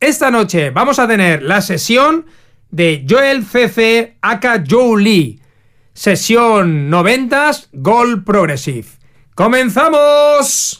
esta noche vamos a tener la sesión de Joel CC aka Joe Lee. Sesión 90 Gold Progressive. ¡Comenzamos!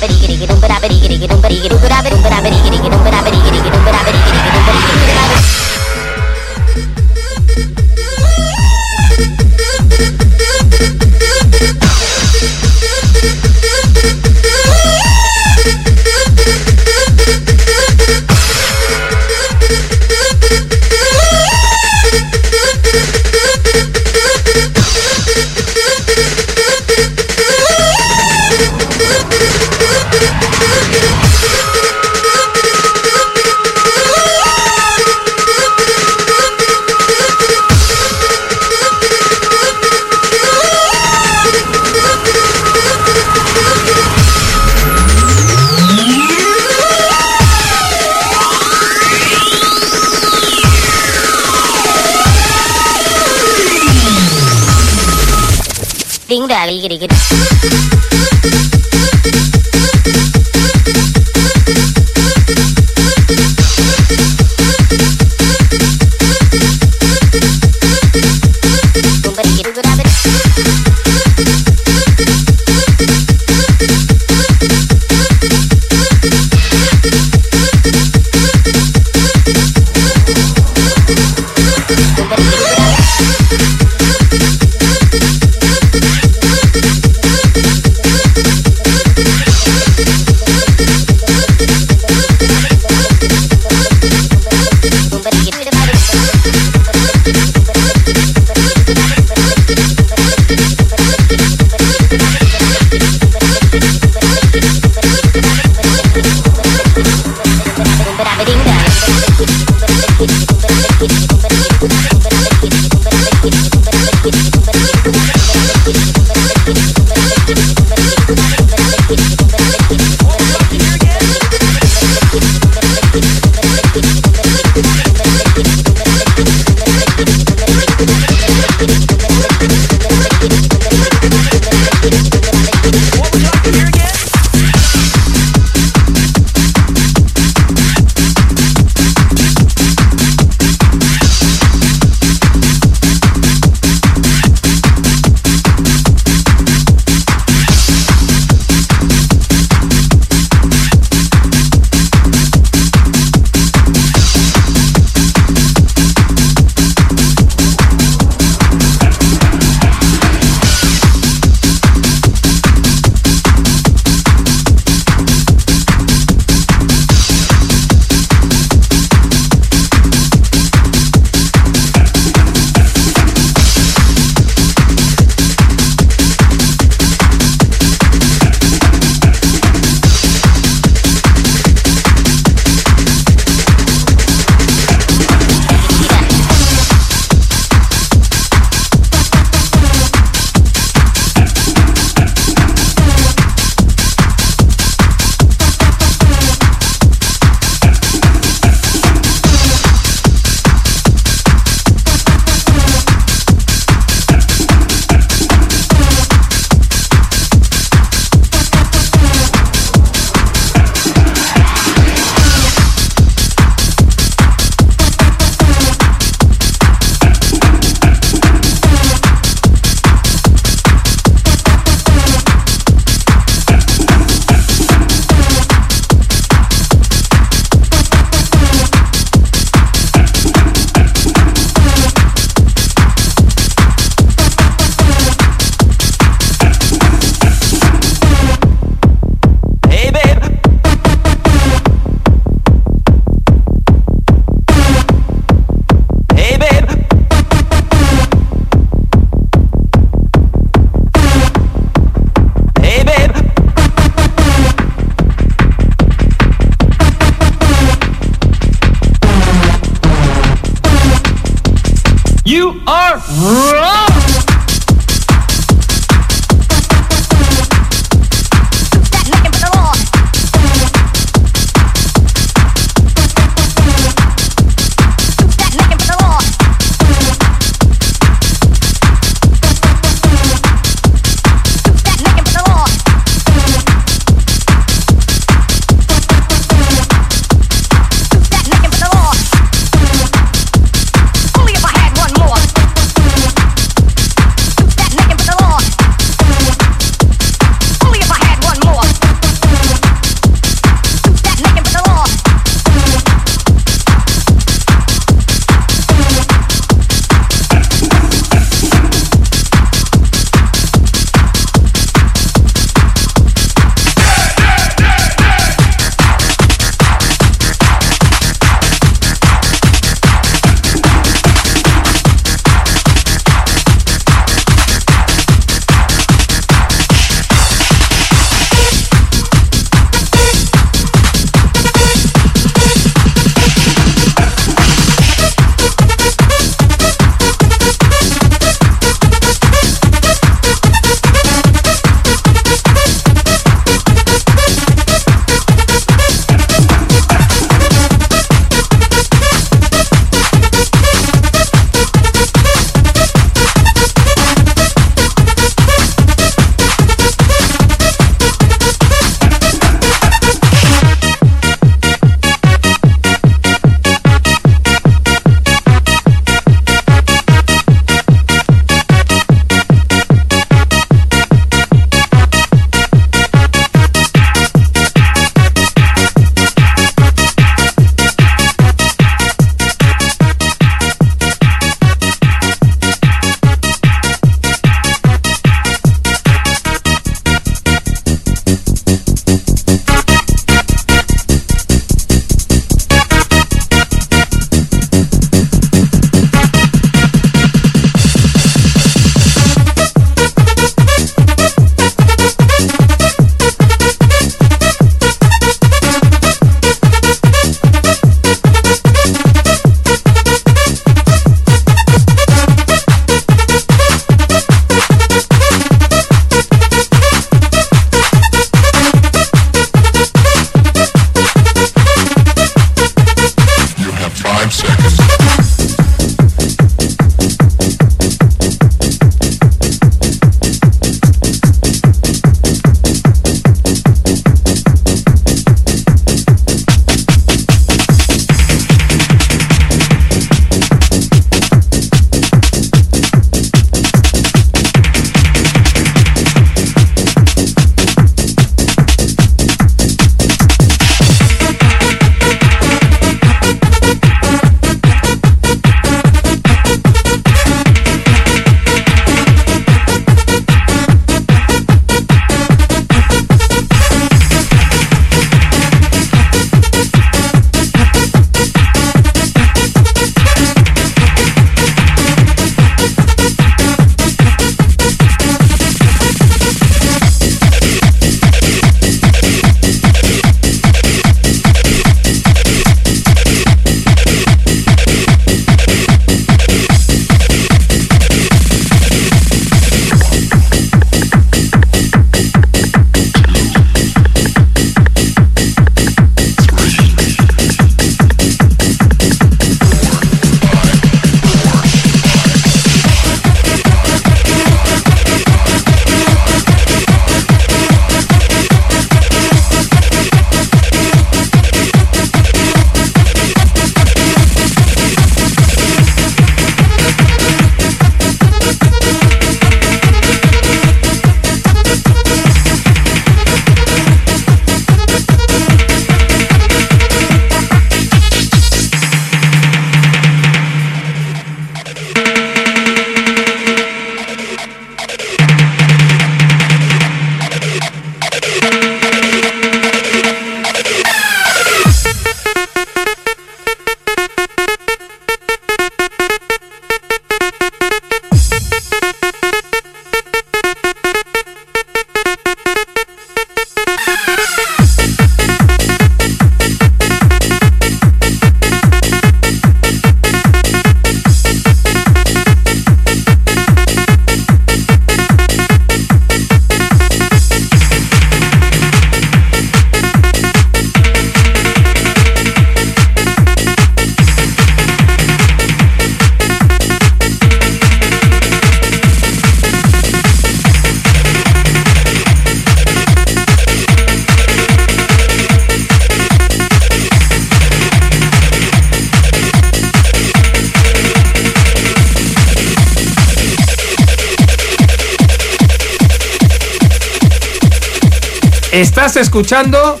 Escuchando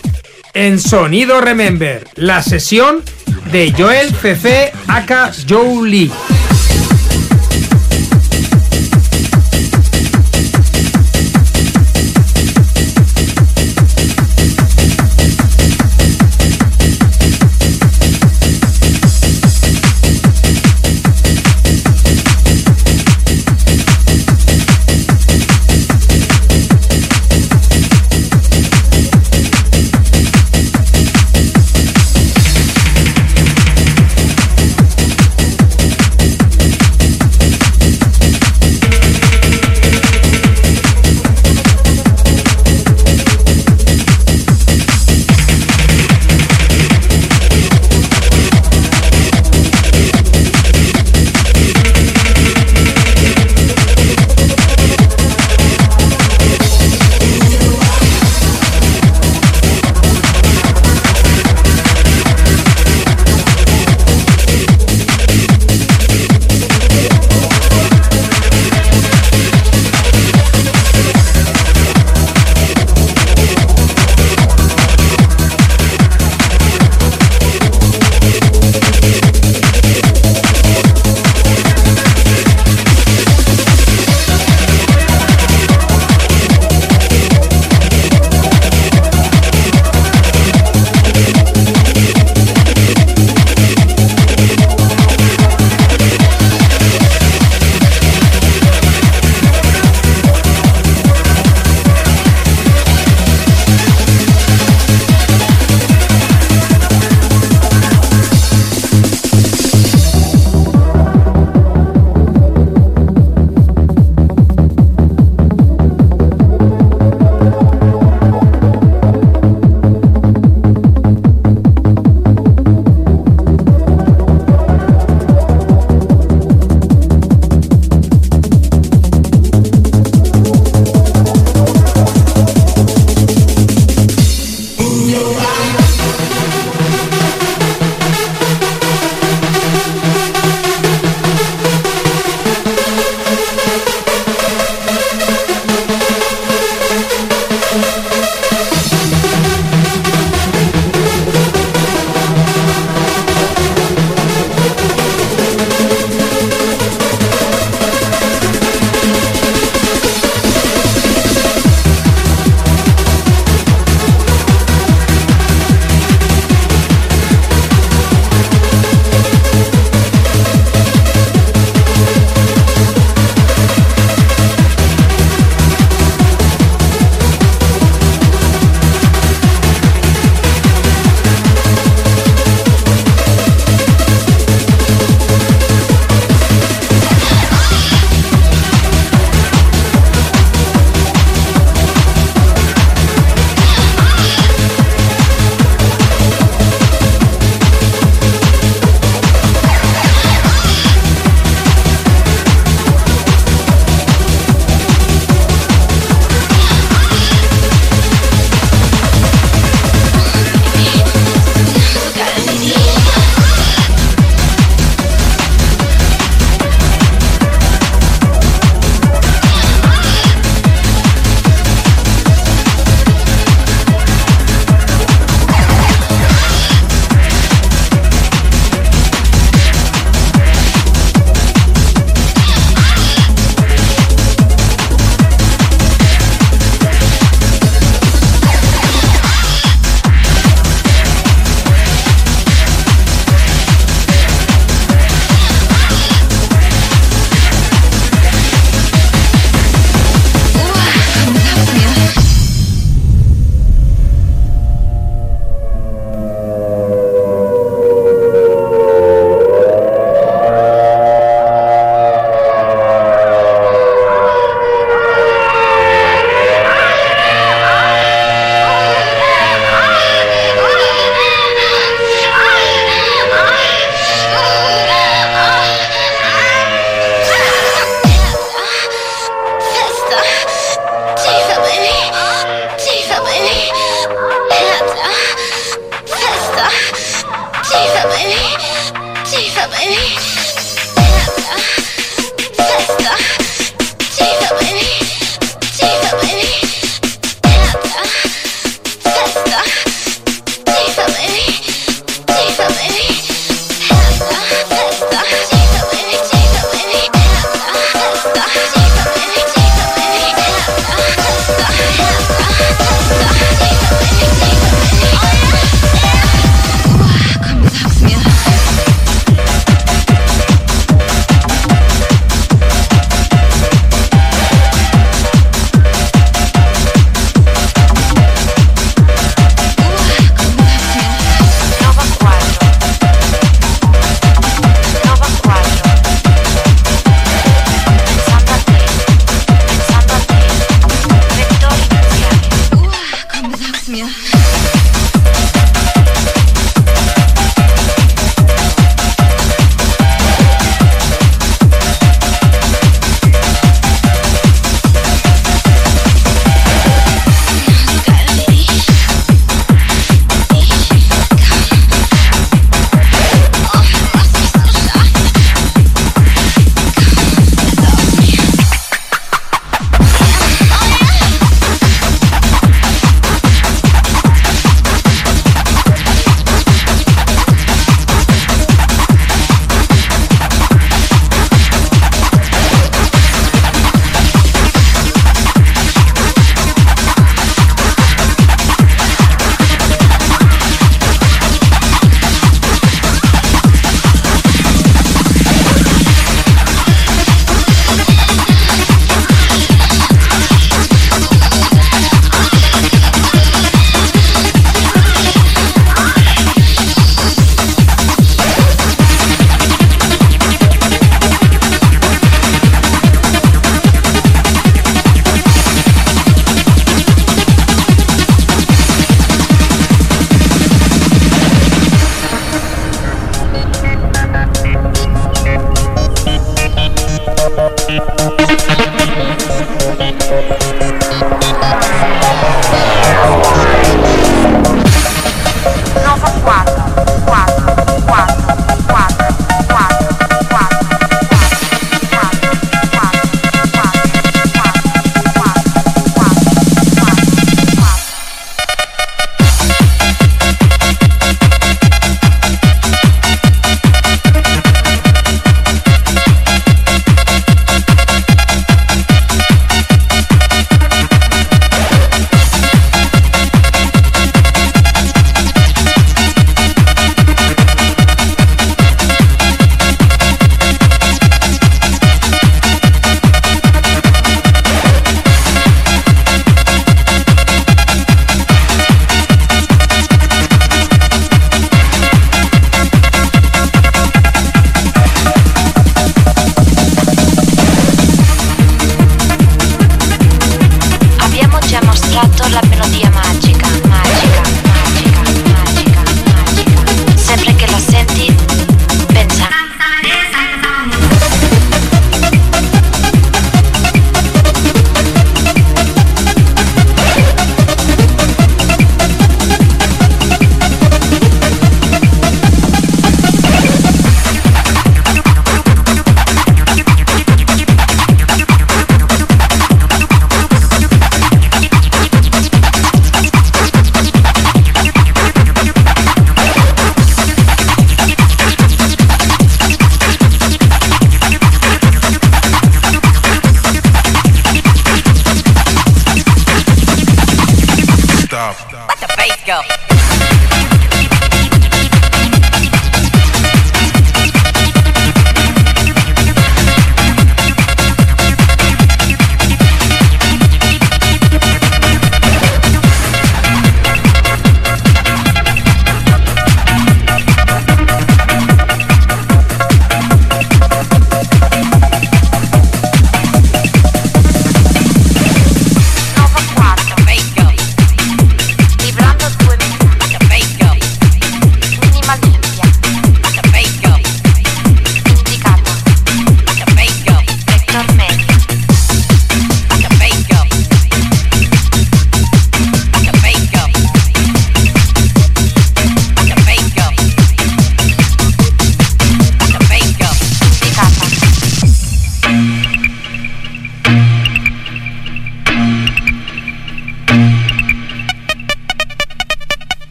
en Sonido Remember la sesión de Joel CC aka Joe Lee.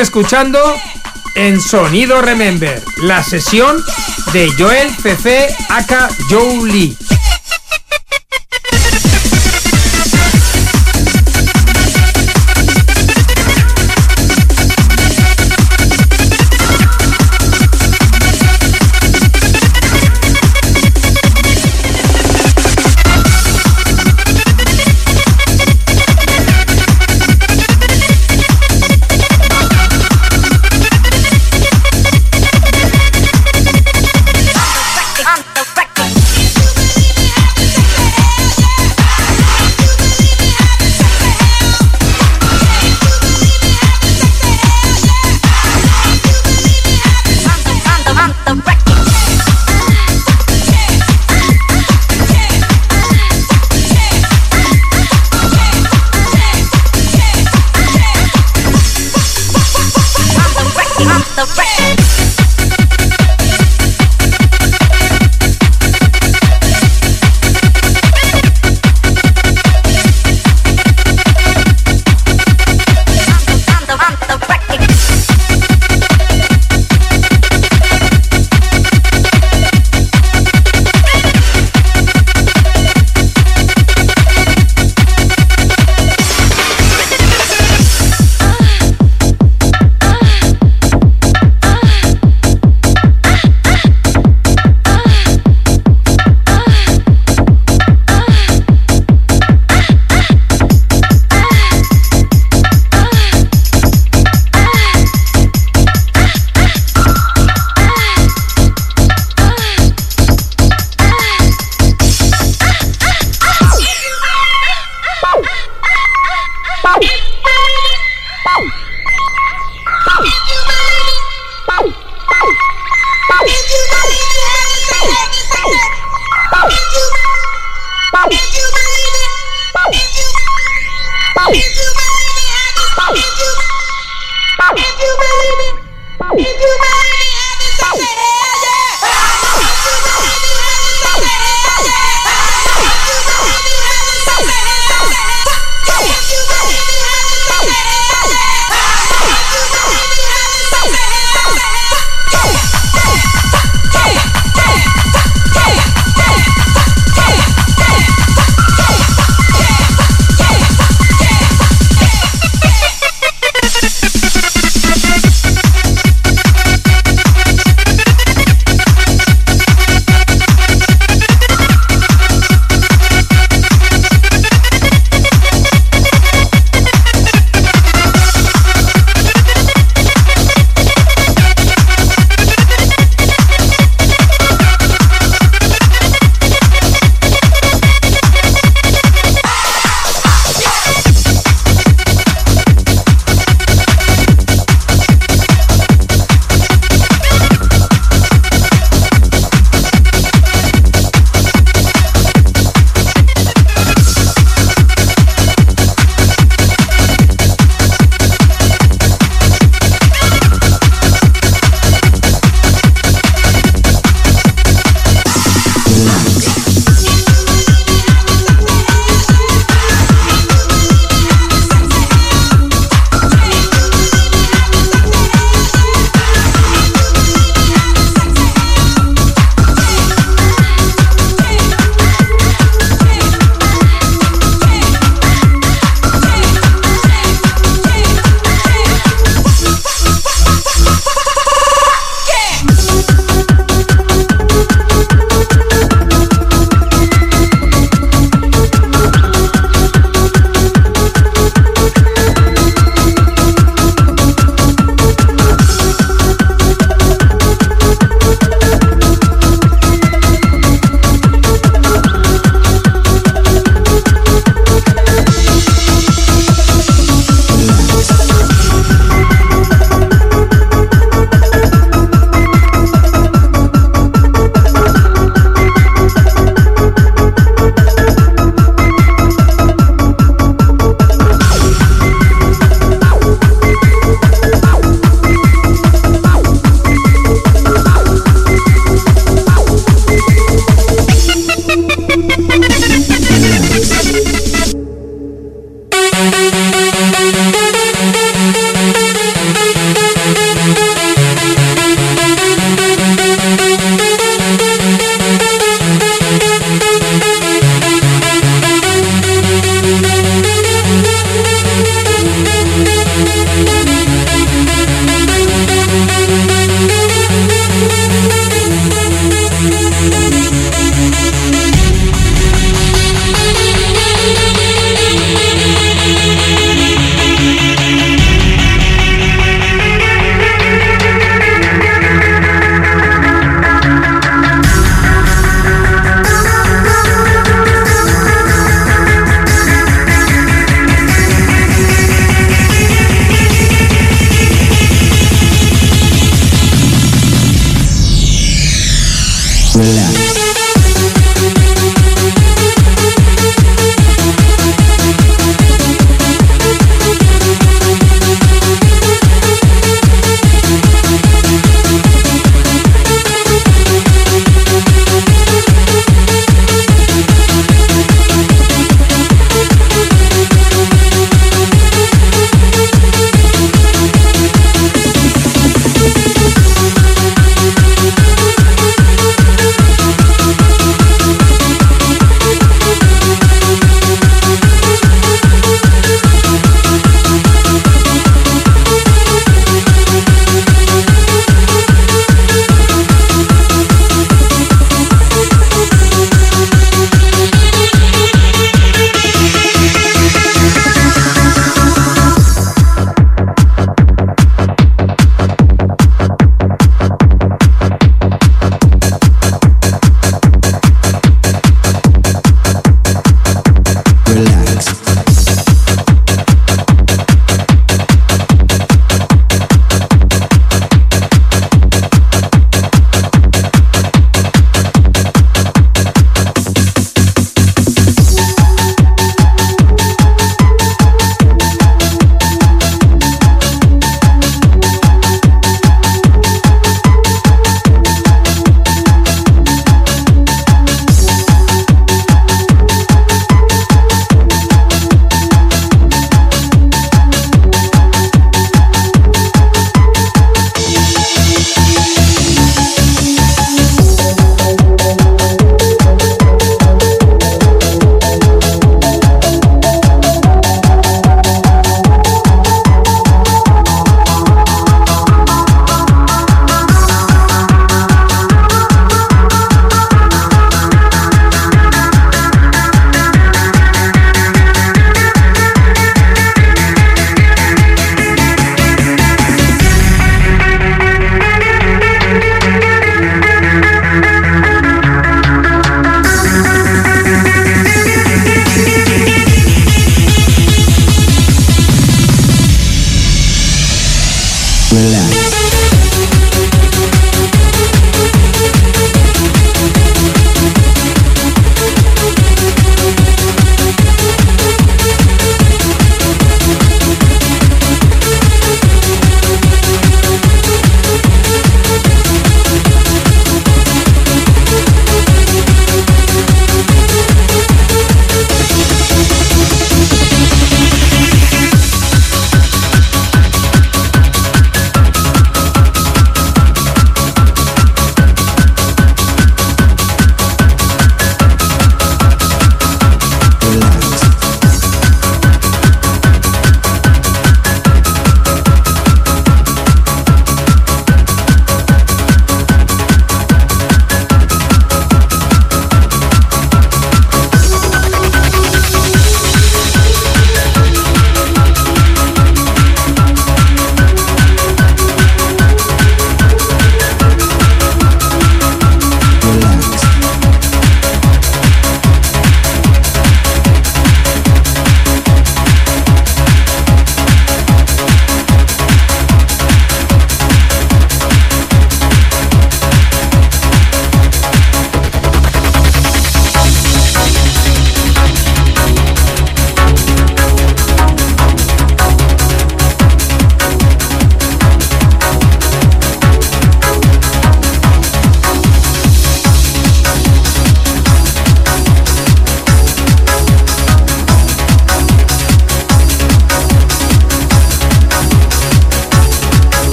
Escuchando en Sonido Remember, la sesión de Joel CC Aka Joe Lee.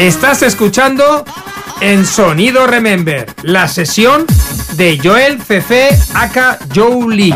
Estás escuchando en Sonido Remember la sesión de Joel CC aka Joe Lee.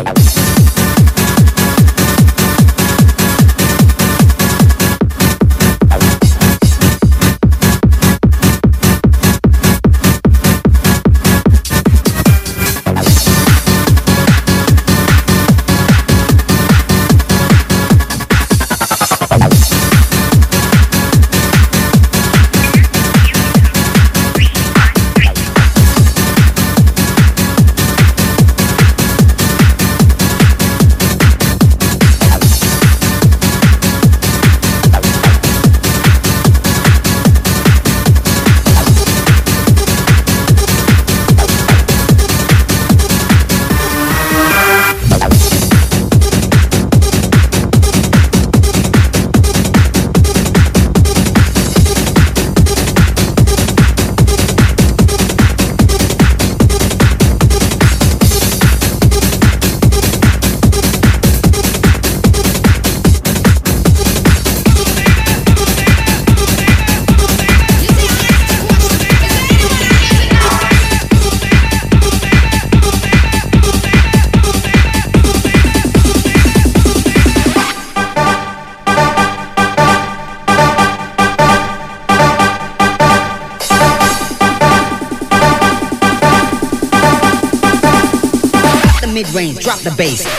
The bass.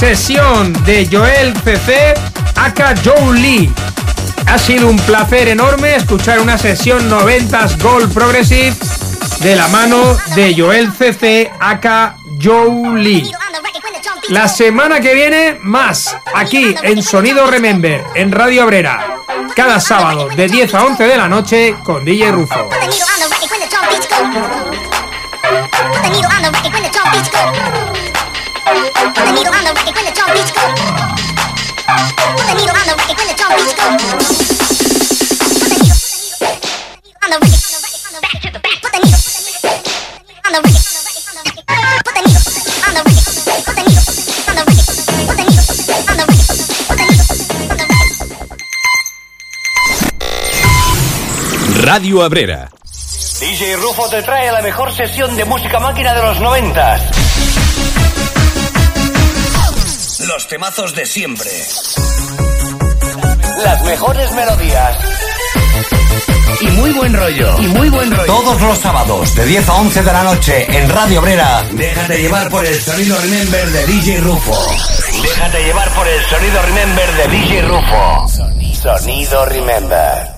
Sesión de Joel CC, aka Joe Lee. Ha sido un placer enorme escuchar una sesión 90s Gold Progressive de la mano de Joel CC, aka Joe Lee. La semana que viene, más, aquí en Sonido Remember, en Radio Obrera. Cada sábado, de 10 a 11 de la noche, con DJ Rufo. Put the needle on the record when the drum beats go. Put the needle on the record when the drum beats go. Put the needle on the record when the drum beats go. Put the needle on the record when the drum beats go. Put the needle on the record on the record to the back. Put the needle on the record on the record. Put the needle on the record. Put the needle on the record. Put the needle on the record. Put the needle on the record. Radio Abrera. DJ Rufo te trae la mejor sesión de música máquina de los noventas. Los temazos de siempre. Las mejores melodías. Y muy buen rollo. Y muy buen rollo. Todos los sábados, de 10 a 11 de la noche, en Radio Obrera. Déjate llevar por el sonido Remember de DJ Rufo. Déjate llevar por el sonido Remember de DJ Rufo. Sonido Remember.